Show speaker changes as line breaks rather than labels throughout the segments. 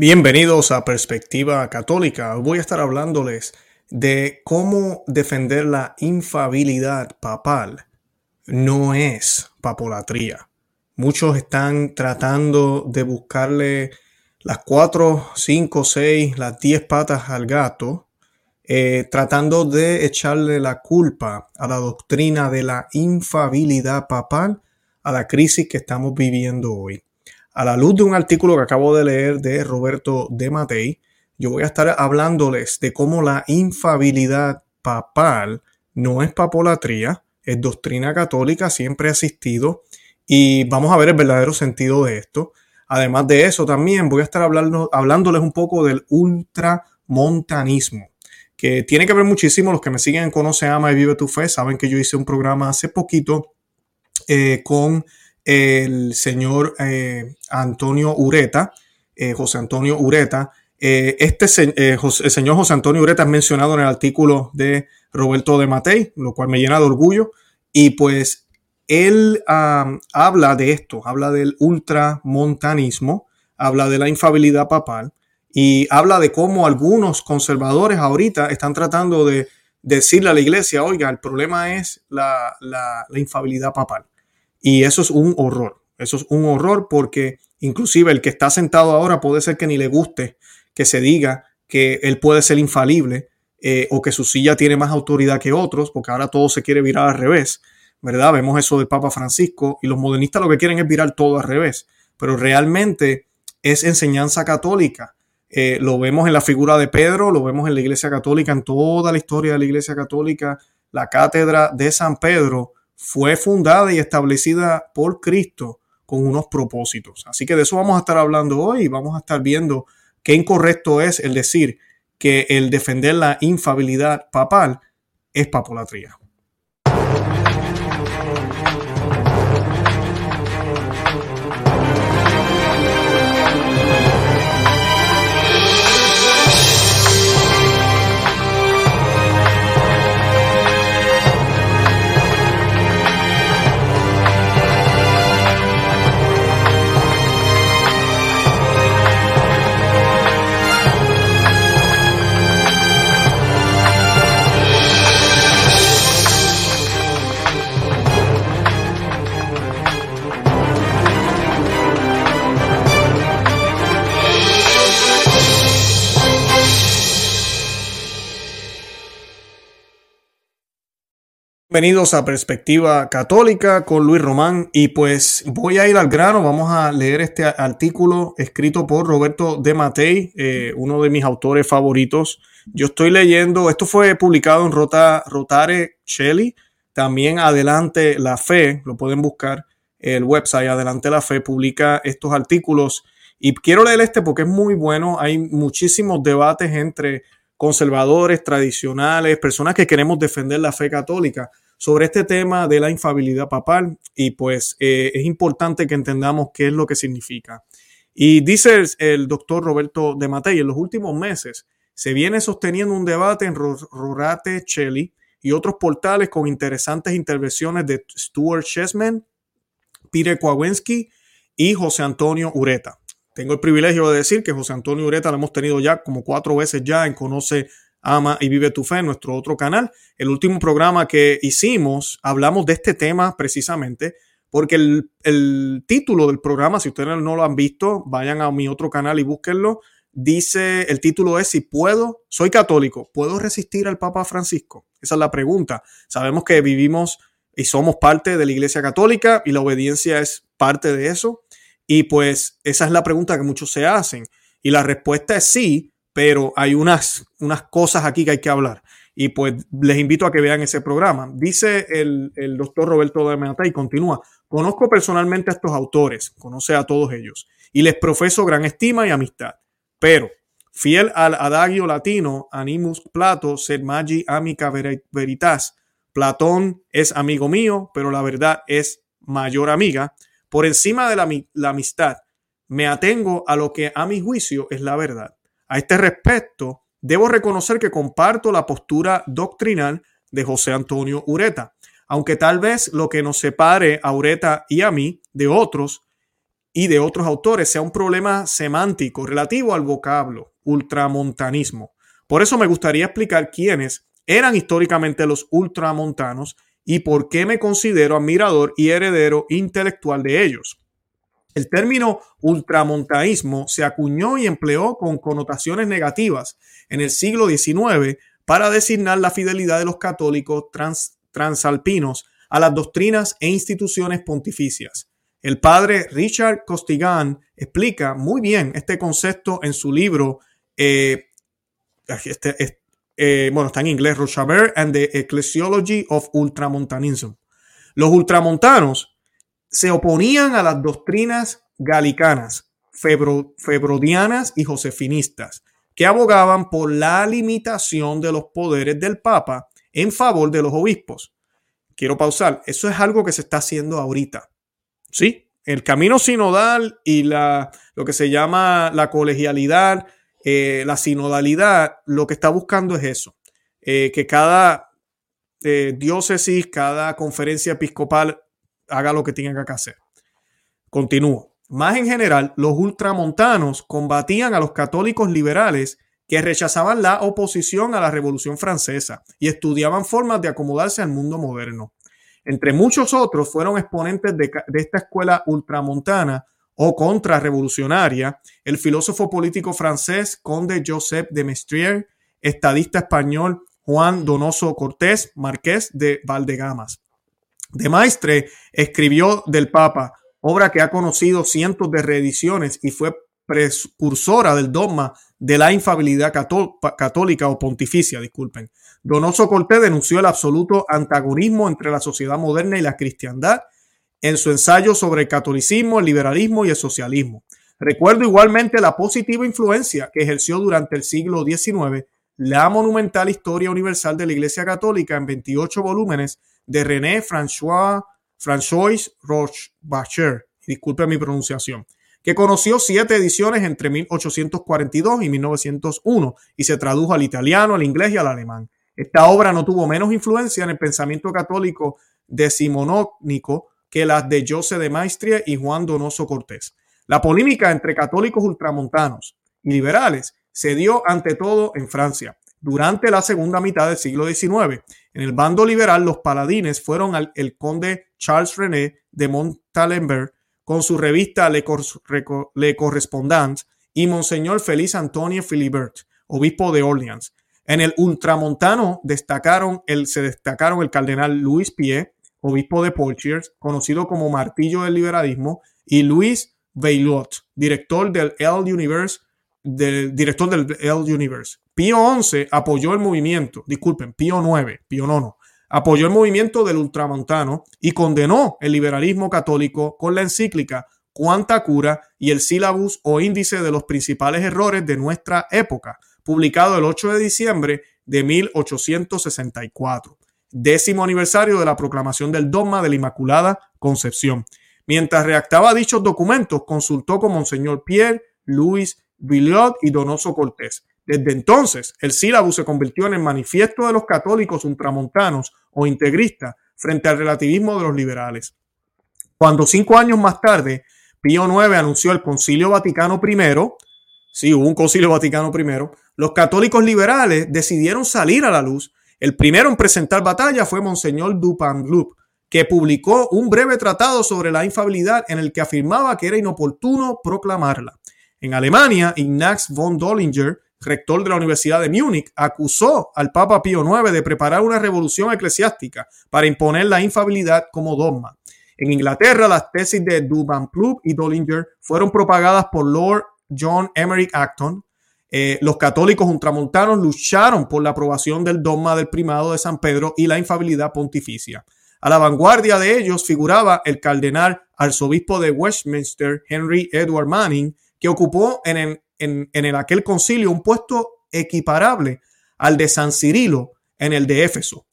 Bienvenidos a Perspectiva Católica. Voy a estar hablándoles de cómo defender la infabilidad papal. No es papolatría. Muchos están tratando de buscarle las cuatro, cinco, seis, las diez patas al gato, eh, tratando de echarle la culpa a la doctrina de la infabilidad papal a la crisis que estamos viviendo hoy. A la luz de un artículo que acabo de leer de Roberto de Matei, yo voy a estar hablándoles de cómo la infabilidad papal no es papolatría, es doctrina católica, siempre ha existido, y vamos a ver el verdadero sentido de esto. Además de eso, también voy a estar hablando, hablándoles un poco del ultramontanismo, que tiene que ver muchísimo. Los que me siguen en Conoce, Ama y Vive tu Fe saben que yo hice un programa hace poquito eh, con el señor eh, Antonio Ureta, eh, José Antonio Ureta. Eh, este el señor José Antonio Ureta es mencionado en el artículo de Roberto de Matei, lo cual me llena de orgullo. Y pues él habla de esto, habla del ultramontanismo, habla de la infabilidad papal y habla de cómo algunos conservadores ahorita están tratando de decirle a la iglesia, oiga, el problema es la infabilidad papal. Y eso es un horror. Eso es un horror porque inclusive el que está sentado ahora puede ser que ni le guste que se diga que él puede ser infalible eh, o que su silla tiene más autoridad que otros, porque ahora todo se quiere virar al revés, ¿verdad? Vemos eso del Papa Francisco y los modernistas lo que quieren es virar todo al revés, pero realmente es enseñanza católica. Eh, lo vemos en la figura de Pedro, lo vemos en la Iglesia Católica, en toda la historia de la Iglesia Católica, la cátedra de San Pedro fue fundada y establecida por Cristo con unos propósitos. Así que de eso vamos a estar hablando hoy y vamos a estar viendo qué incorrecto es el decir que el defender la infabilidad papal es papolatría. Bienvenidos a Perspectiva Católica con Luis Román. Y pues voy a ir al grano, vamos a leer este artículo escrito por Roberto de Matei, eh, uno de mis autores favoritos. Yo estoy leyendo, esto fue publicado en Rota, Rotare Cheli, también Adelante la Fe, lo pueden buscar, el website Adelante la Fe publica estos artículos. Y quiero leer este porque es muy bueno, hay muchísimos debates entre conservadores, tradicionales, personas que queremos defender la fe católica sobre este tema de la infabilidad papal y pues eh, es importante que entendamos qué es lo que significa. Y dice el, doctor Roberto de Matei, en los últimos meses se viene sosteniendo un debate en Rorate Cheli y otros portales con interesantes intervenciones de Stuart Chessman, Peter Kowalski y José Antonio Ureta. Tengo el privilegio de decir que José Antonio Ureta lo hemos tenido ya como cuatro veces ya en Conoce, Ama y Vive tu Fe, en nuestro otro canal. El último programa que hicimos, hablamos de este tema precisamente, porque el, título del programa, si ustedes no lo han visto, vayan a mi otro canal y búsquenlo. Dice, el título es si puedo, soy católico, ¿puedo resistir al Papa Francisco? Esa es la pregunta. Sabemos que vivimos y somos parte de la Iglesia Católica y la obediencia es parte de eso. Y pues esa es la pregunta que muchos se hacen. Y la respuesta es sí, pero hay unas, unas cosas aquí que hay que hablar. Y pues les invito a que vean ese programa. Dice el, doctor Roberto de Menata y continúa. Conozco personalmente a estos autores, conoce a todos ellos, y les profeso gran estima y amistad. Pero, fiel al adagio latino, animus plato, sed magi amica veritas, Platón es amigo mío, pero la verdad es mayor amiga. Por encima de la, amistad, me atengo a lo que a mi juicio es la verdad. A este respecto, debo reconocer que comparto la postura doctrinal de José Antonio Ureta, aunque tal vez lo que nos separe a Ureta y a mí de otros y de otros autores sea un problema semántico relativo al vocablo ultramontanismo. Por eso me gustaría explicar quiénes eran históricamente los ultramontanos y por qué me considero admirador y heredero intelectual de ellos. El término ultramontaísmo se acuñó y empleó con connotaciones negativas en el siglo XIX para designar la fidelidad de los católicos transalpinos a las doctrinas e instituciones pontificias. El padre Richard Costigan explica muy bien este concepto en su libro, eh, este, eh, bueno, está en inglés, Rochaber and the Ecclesiology of Ultramontanism. Los ultramontanos se oponían a las doctrinas galicanas, febrodianas y josefinistas, que abogaban por la limitación de los poderes del Papa en favor de los obispos. Quiero pausar, eso es algo que se está haciendo ahorita. Sí, el camino sinodal y la, lo que se llama la colegialidad, eh, la sinodalidad, lo que está buscando es eso, eh, que cada eh, diócesis, cada conferencia episcopal haga lo que tenga que hacer. Continúo. Más en general, los ultramontanos combatían a los católicos liberales que rechazaban la oposición a la Revolución Francesa y estudiaban formas de acomodarse al mundo moderno. Entre muchos otros fueron exponentes de, esta escuela ultramontana o contrarrevolucionaria el filósofo político francés Conde Joseph de Mestrier, estadista español Juan Donoso Cortés, marqués de Valdegamas. De Maestre escribió del Papa, obra que ha conocido cientos de reediciones y fue precursora del dogma de la infabilidad católica o pontificia, disculpen. Donoso Cortés denunció el absoluto antagonismo entre la sociedad moderna y la cristiandad en su ensayo sobre el catolicismo, el liberalismo y el socialismo. Recuerdo igualmente la positiva influencia que ejerció durante el siglo XIX la monumental historia universal de la Iglesia Católica en 28 volúmenes de René François, François Rochebacher, disculpe mi pronunciación, que conoció siete ediciones entre 1842 y 1901 y se tradujo al italiano, al inglés y al alemán. Esta obra no tuvo menos influencia en el pensamiento católico decimonónico que las de José de Maestria y Juan Donoso Cortés. La polémica entre católicos ultramontanos y liberales se dio ante todo en Francia durante la segunda mitad del siglo XIX. En el bando liberal, los paladines fueron el conde Charles René de Montalembert con su revista Le, Correspondant y Monseñor Félix Antonio Philibert, obispo de Orleans. En el ultramontano destacaron el, se destacaron el cardenal Louis Pie, obispo de Poitiers, conocido como martillo del liberalismo, y Louis Veillot, director del L Universe, director del L Universe. Pío XI apoyó el movimiento, disculpen, Pío IX, Pío IX, apoyó el movimiento del ultramontano y condenó el liberalismo católico con la encíclica Cuánta Cura y el sílabus o índice de los principales errores de nuestra época, publicado el 8 de diciembre de 1864, décimo aniversario de la proclamación del dogma de la Inmaculada Concepción. Mientras redactaba dichos documentos, consultó con Monseñor Pierre Louis Villot y Donoso Cortés, desde entonces, el sílabo se convirtió en el manifiesto de los católicos ultramontanos o integristas frente al relativismo de los liberales. Cuando cinco años más tarde, Pío IX anunció el Concilio Vaticano I, sí, hubo un Concilio Vaticano I, los católicos liberales decidieron salir a la luz. El primero en presentar batalla fue Monseñor Dupanloup, que publicó un breve tratado sobre la infabilidad en el que afirmaba que era inoportuno proclamarla. En Alemania, Ignaz von Dollinger rector de la Universidad de Múnich, acusó al Papa Pío IX de preparar una revolución eclesiástica para imponer la infabilidad como dogma. En Inglaterra, las tesis de Duban-Plough y Dollinger fueron propagadas por Lord John Emerick Acton. Eh, los católicos ultramontanos lucharon por la aprobación del dogma del primado de San Pedro y la infabilidad pontificia. A la vanguardia de ellos figuraba el cardenal arzobispo de Westminster, Henry Edward Manning, que ocupó en el, en, en aquel concilio un puesto equiparable al de San Cirilo en el de Éfeso.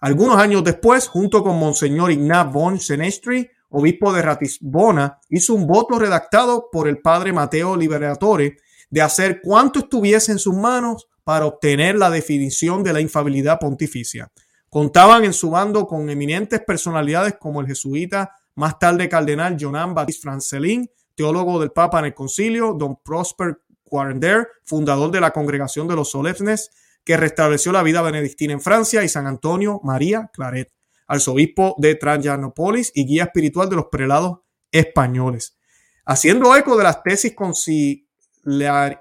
Algunos años después, junto con Monseñor Ignaz von Senestri, obispo de Ratisbona, hizo un voto redactado por el padre Mateo Liberatore de hacer cuanto estuviese en sus manos para obtener la definición de la infabilidad pontificia. Contaban en su bando con eminentes personalidades como el jesuita, más tarde cardenal Jonan Baptiste Francelin, teólogo del Papa en el concilio, don Prosper Quarender, fundador de la Congregación de los Solemnes, que restableció la vida benedictina en Francia, y San Antonio María Claret, arzobispo de Trajanopolis y guía espiritual de los prelados españoles. Haciendo eco de las tesis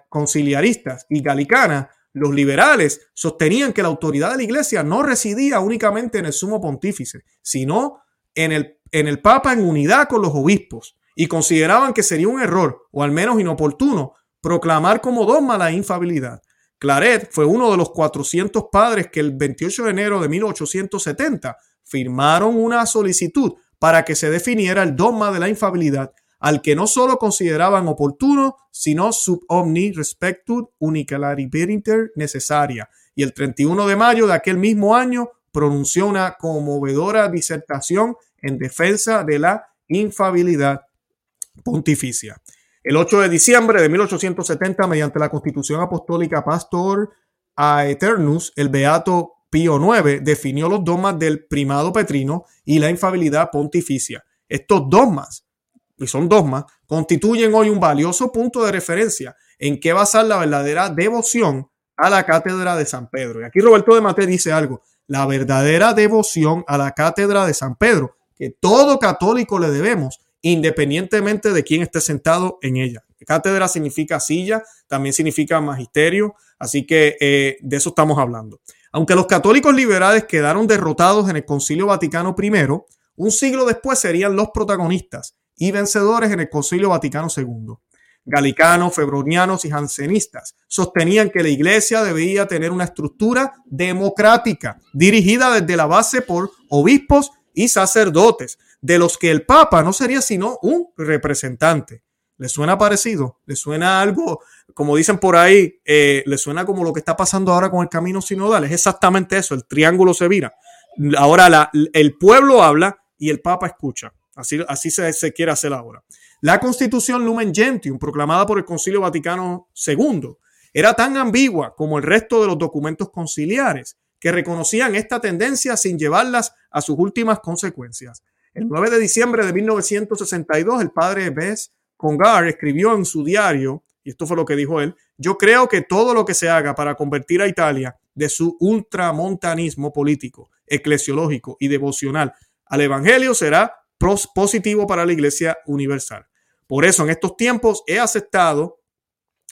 conciliaristas y galicanas, los liberales sostenían que la autoridad de la iglesia no residía únicamente en el sumo pontífice, sino en el, en el papa en unidad con los obispos, y consideraban que sería un error, o al menos inoportuno, proclamar como dogma la infabilidad. Claret fue uno de los 400 padres que el 28 de enero de 1870 firmaron una solicitud para que se definiera el dogma de la infabilidad al que no solo consideraban oportuno, sino sub omni respectud unicalariberinter necesaria. Y el 31 de mayo de aquel mismo año pronunció una conmovedora disertación en defensa de la infabilidad pontificia. El 8 de diciembre de 1870, mediante la Constitución Apostólica Pastor Aeternus, el Beato Pío IX definió los dogmas del primado petrino y la infabilidad pontificia. Estos dogmas y son dogmas, constituyen hoy un valioso punto de referencia en qué basar la verdadera devoción a la cátedra de San Pedro. Y aquí Roberto de Mate dice algo, la verdadera devoción a la cátedra de San Pedro, que todo católico le debemos, independientemente de quién esté sentado en ella. Cátedra significa silla, también significa magisterio, así que eh, de eso estamos hablando. Aunque los católicos liberales quedaron derrotados en el Concilio Vaticano I, un siglo después serían los protagonistas y vencedores en el Concilio Vaticano II. Galicanos, febronianos y jansenistas sostenían que la iglesia debía tener una estructura democrática dirigida desde la base por obispos y sacerdotes, de los que el Papa no sería sino un representante. ¿Le suena parecido? ¿Le suena algo, como dicen por ahí, eh, le suena como lo que está pasando ahora con el camino sinodal? Es exactamente eso, el triángulo se vira. Ahora el pueblo habla y el Papa escucha. Así, se, quiere hacer ahora. La Constitución Lumen Gentium, proclamada por el Concilio Vaticano II, era tan ambigua como el resto de los documentos conciliares que reconocían esta tendencia sin llevarlas a sus últimas consecuencias. El 9 de diciembre de 1962, el padre Bess Congar escribió en su diario, y esto fue lo que dijo él, yo creo que todo lo que se haga para convertir a Italia de su ultramontanismo político, eclesiológico y devocional al Evangelio será positivo para la Iglesia Universal. Por eso en estos tiempos he aceptado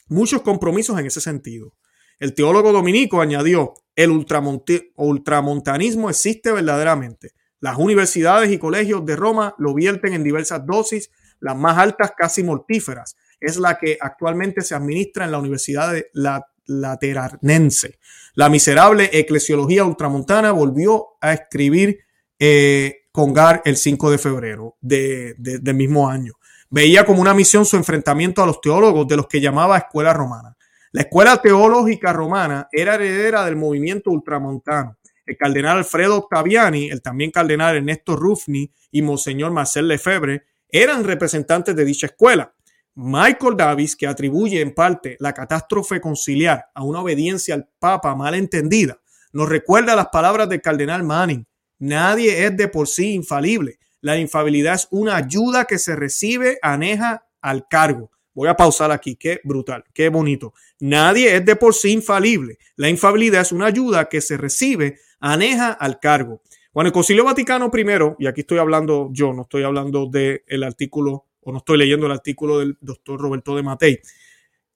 muchos compromisos en ese sentido. El teólogo dominico añadió, el ultramontanismo existe verdaderamente. Las universidades y colegios de Roma lo vierten en diversas dosis, las más altas casi mortíferas. Es la que actualmente se administra en la Universidad de la Lateranense. La miserable eclesiología ultramontana volvió a escribir eh, Congar el 5 de febrero de, del mismo año. Veía como una misión su enfrentamiento a los teólogos de los que llamaba escuela romana. La escuela teológica romana era heredera del movimiento ultramontano. El cardenal Alfredo Octaviani, el también cardenal Ernesto Ruffni y Monseñor Marcel Lefebvre eran representantes de dicha escuela. Michael Davis, que atribuye en parte la catástrofe conciliar a una obediencia al Papa mal entendida, nos recuerda las palabras del cardenal Manning, Nadie es de por sí infalible. La infabilidad es una ayuda que se recibe aneja al cargo. Voy a pausar aquí, qué brutal, qué bonito. Nadie es de por sí infalible. La infabilidad es una ayuda que se recibe aneja al cargo. Cuando el Concilio Vaticano I, y aquí estoy hablando yo, no estoy hablando del artículo, o no estoy leyendo el artículo del doctor Roberto de Matei,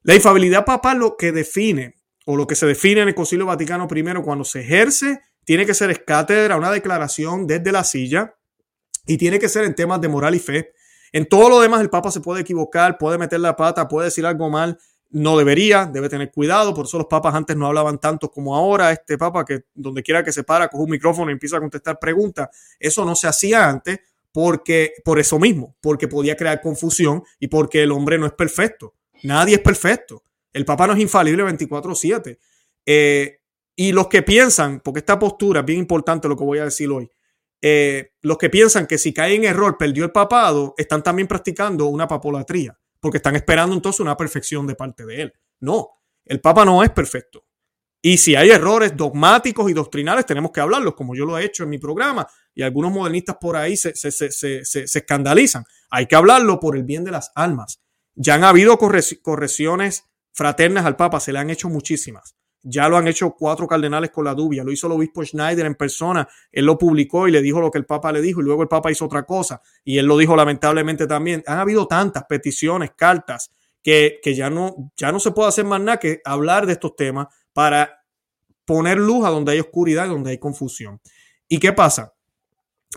la infabilidad papal lo que define, o lo que se define en el Concilio Vaticano I, cuando se ejerce tiene que ser cátedra, una declaración desde la silla y tiene que ser en temas de moral y fe. En todo lo demás el Papa se puede equivocar, puede meter la pata, puede decir algo mal, no debería, debe tener cuidado, por eso los papas antes no hablaban tanto como ahora, este papa que donde quiera que se para, coge un micrófono y empieza a contestar preguntas, eso no se hacía antes porque por eso mismo, porque podía crear confusión y porque el hombre no es perfecto, nadie es perfecto, el papa no es infalible 24/7. Eh, y los que piensan, porque esta postura es bien importante lo que voy a decir hoy, eh, los que piensan que si cae en error perdió el papado, están también practicando una papolatría, porque están esperando entonces una perfección de parte de él. No, el papa no es perfecto. Y si hay errores dogmáticos y doctrinales, tenemos que hablarlos, como yo lo he hecho en mi programa, y algunos modernistas por ahí se, se, se, se escandalizan. Hay que hablarlo por el bien de las almas. Ya han habido correcciones fraternas al Papa, se le han hecho muchísimas. Ya lo han hecho cuatro cardenales con la dubia. Lo hizo el obispo Schneider en persona. Él lo publicó y le dijo lo que el Papa le dijo. Y luego el Papa hizo otra cosa. Y él lo dijo lamentablemente también. Han habido tantas peticiones, cartas, que, que ya, no, ya no se puede hacer más nada que hablar de estos temas para poner luz a donde hay oscuridad, donde hay confusión. ¿Y qué pasa?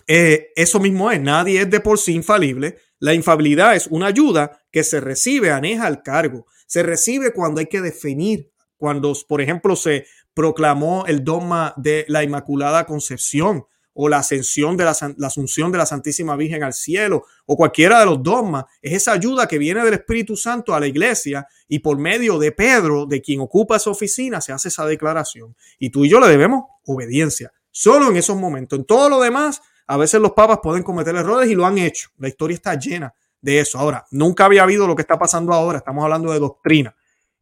Eh, eso mismo es, nadie es de por sí infalible. La infabilidad es una ayuda que se recibe, aneja al cargo. Se recibe cuando hay que definir cuando, por ejemplo, se proclamó el dogma de la Inmaculada Concepción o la ascensión de la, asunción de la Santísima Virgen al cielo o cualquiera de los dogmas, es esa ayuda que viene del Espíritu Santo a la iglesia y por medio de Pedro, de quien ocupa esa oficina, se hace esa declaración. Y tú y yo le debemos obediencia. Solo en esos momentos. En todo lo demás, a veces los papas pueden cometer errores y lo han hecho. La historia está llena de eso. Ahora, nunca había habido lo que está pasando ahora. Estamos hablando de doctrina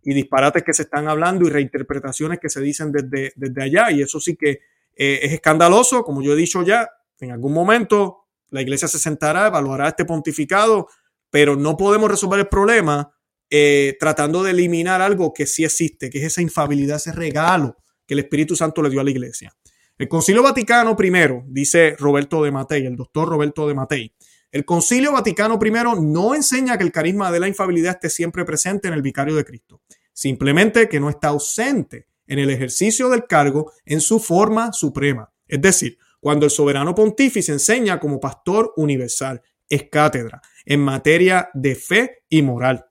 y disparates que se están hablando y reinterpretaciones que se dicen desde, desde allá. Y eso sí que eh, es escandaloso, como yo he dicho ya, en algún momento la iglesia se sentará, evaluará este pontificado, pero no podemos resolver el problema eh, tratando de eliminar algo que sí existe, que es esa infabilidad, ese regalo que el Espíritu Santo le dio a la iglesia. El Concilio Vaticano I, dice Roberto de Matei, el doctor Roberto de Matei, el Concilio Vaticano I no enseña que el carisma de la infabilidad esté siempre presente en el vicario de Cristo simplemente que no está ausente en el ejercicio del cargo en su forma suprema. Es decir, cuando el soberano pontífice enseña como pastor universal, es cátedra en materia de fe y moral.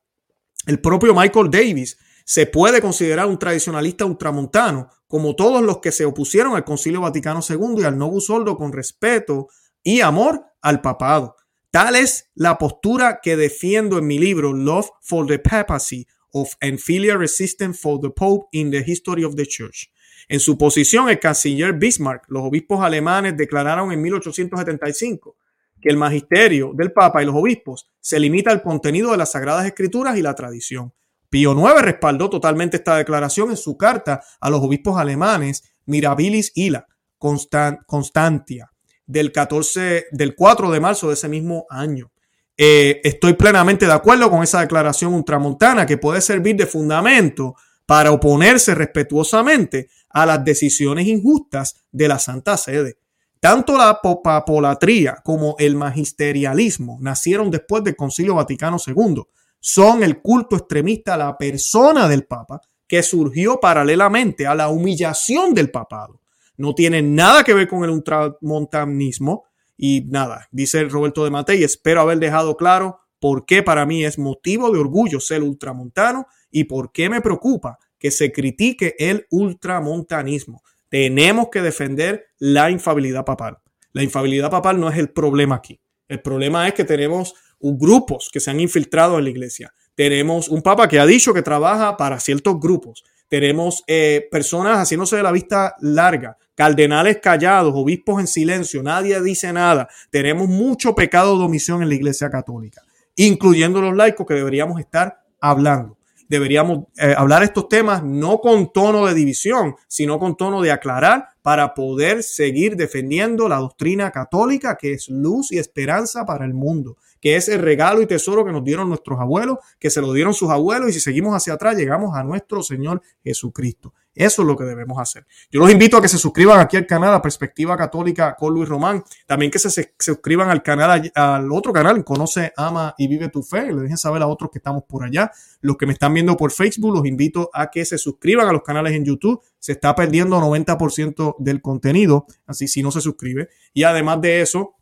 El propio Michael Davis se puede considerar un tradicionalista ultramontano, como todos los que se opusieron al Concilio Vaticano II y al Novus Ordo con respeto y amor al papado. Tal es la postura que defiendo en mi libro Love for the Papacy of Enfilia Resistance for the Pope in the History of the Church. En su posición, el canciller Bismarck, los obispos alemanes declararon en 1875 que el magisterio del Papa y los obispos se limita al contenido de las Sagradas Escrituras y la tradición. Pío IX respaldó totalmente esta declaración en su carta a los obispos alemanes Mirabilis Ila Constantia del 14 del 4 de marzo de ese mismo año. Eh, estoy plenamente de acuerdo con esa declaración ultramontana que puede servir de fundamento para oponerse respetuosamente a las decisiones injustas de la Santa Sede. Tanto la papolatría como el magisterialismo nacieron después del Concilio Vaticano II. Son el culto extremista a la persona del Papa que surgió paralelamente a la humillación del papado. No tiene nada que ver con el ultramontanismo, y nada, dice Roberto de Matei, espero haber dejado claro por qué para mí es motivo de orgullo ser ultramontano y por qué me preocupa que se critique el ultramontanismo. Tenemos que defender la infabilidad papal. La infabilidad papal no es el problema aquí. El problema es que tenemos grupos que se han infiltrado en la iglesia. Tenemos un papa que ha dicho que trabaja para ciertos grupos. Tenemos eh, personas haciéndose de la vista larga cardenales callados, obispos en silencio, nadie dice nada. Tenemos mucho pecado de omisión en la Iglesia Católica, incluyendo los laicos que deberíamos estar hablando. Deberíamos eh, hablar estos temas no con tono de división, sino con tono de aclarar para poder seguir defendiendo la doctrina católica que es luz y esperanza para el mundo, que es el regalo y tesoro que nos dieron nuestros abuelos, que se lo dieron sus abuelos y si seguimos hacia atrás llegamos a nuestro Señor Jesucristo. Eso es lo que debemos hacer. Yo los invito a que se suscriban aquí al canal a Perspectiva Católica con Luis Román. También que se, suscriban al canal, al otro canal, Conoce, Ama y Vive tu Fe. Le dejen saber a otros que estamos por allá. Los que me están viendo por Facebook, los invito a que se suscriban a los canales en YouTube. Se está perdiendo 90% del contenido, así si no se suscribe. Y además de eso,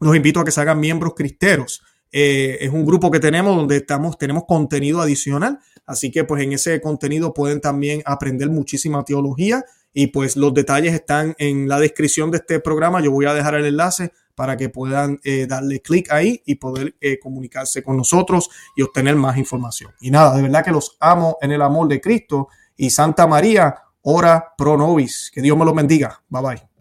los invito a que se hagan miembros cristeros. Eh, es un grupo que tenemos donde estamos, tenemos contenido adicional Así que pues en ese contenido pueden también aprender muchísima teología y pues los detalles están en la descripción de este programa. Yo voy a dejar el enlace para que puedan eh, darle clic ahí y poder eh, comunicarse con nosotros y obtener más información. Y nada, de verdad que los amo en el amor de Cristo y Santa María, ora pro nobis. Que Dios me los bendiga. Bye bye.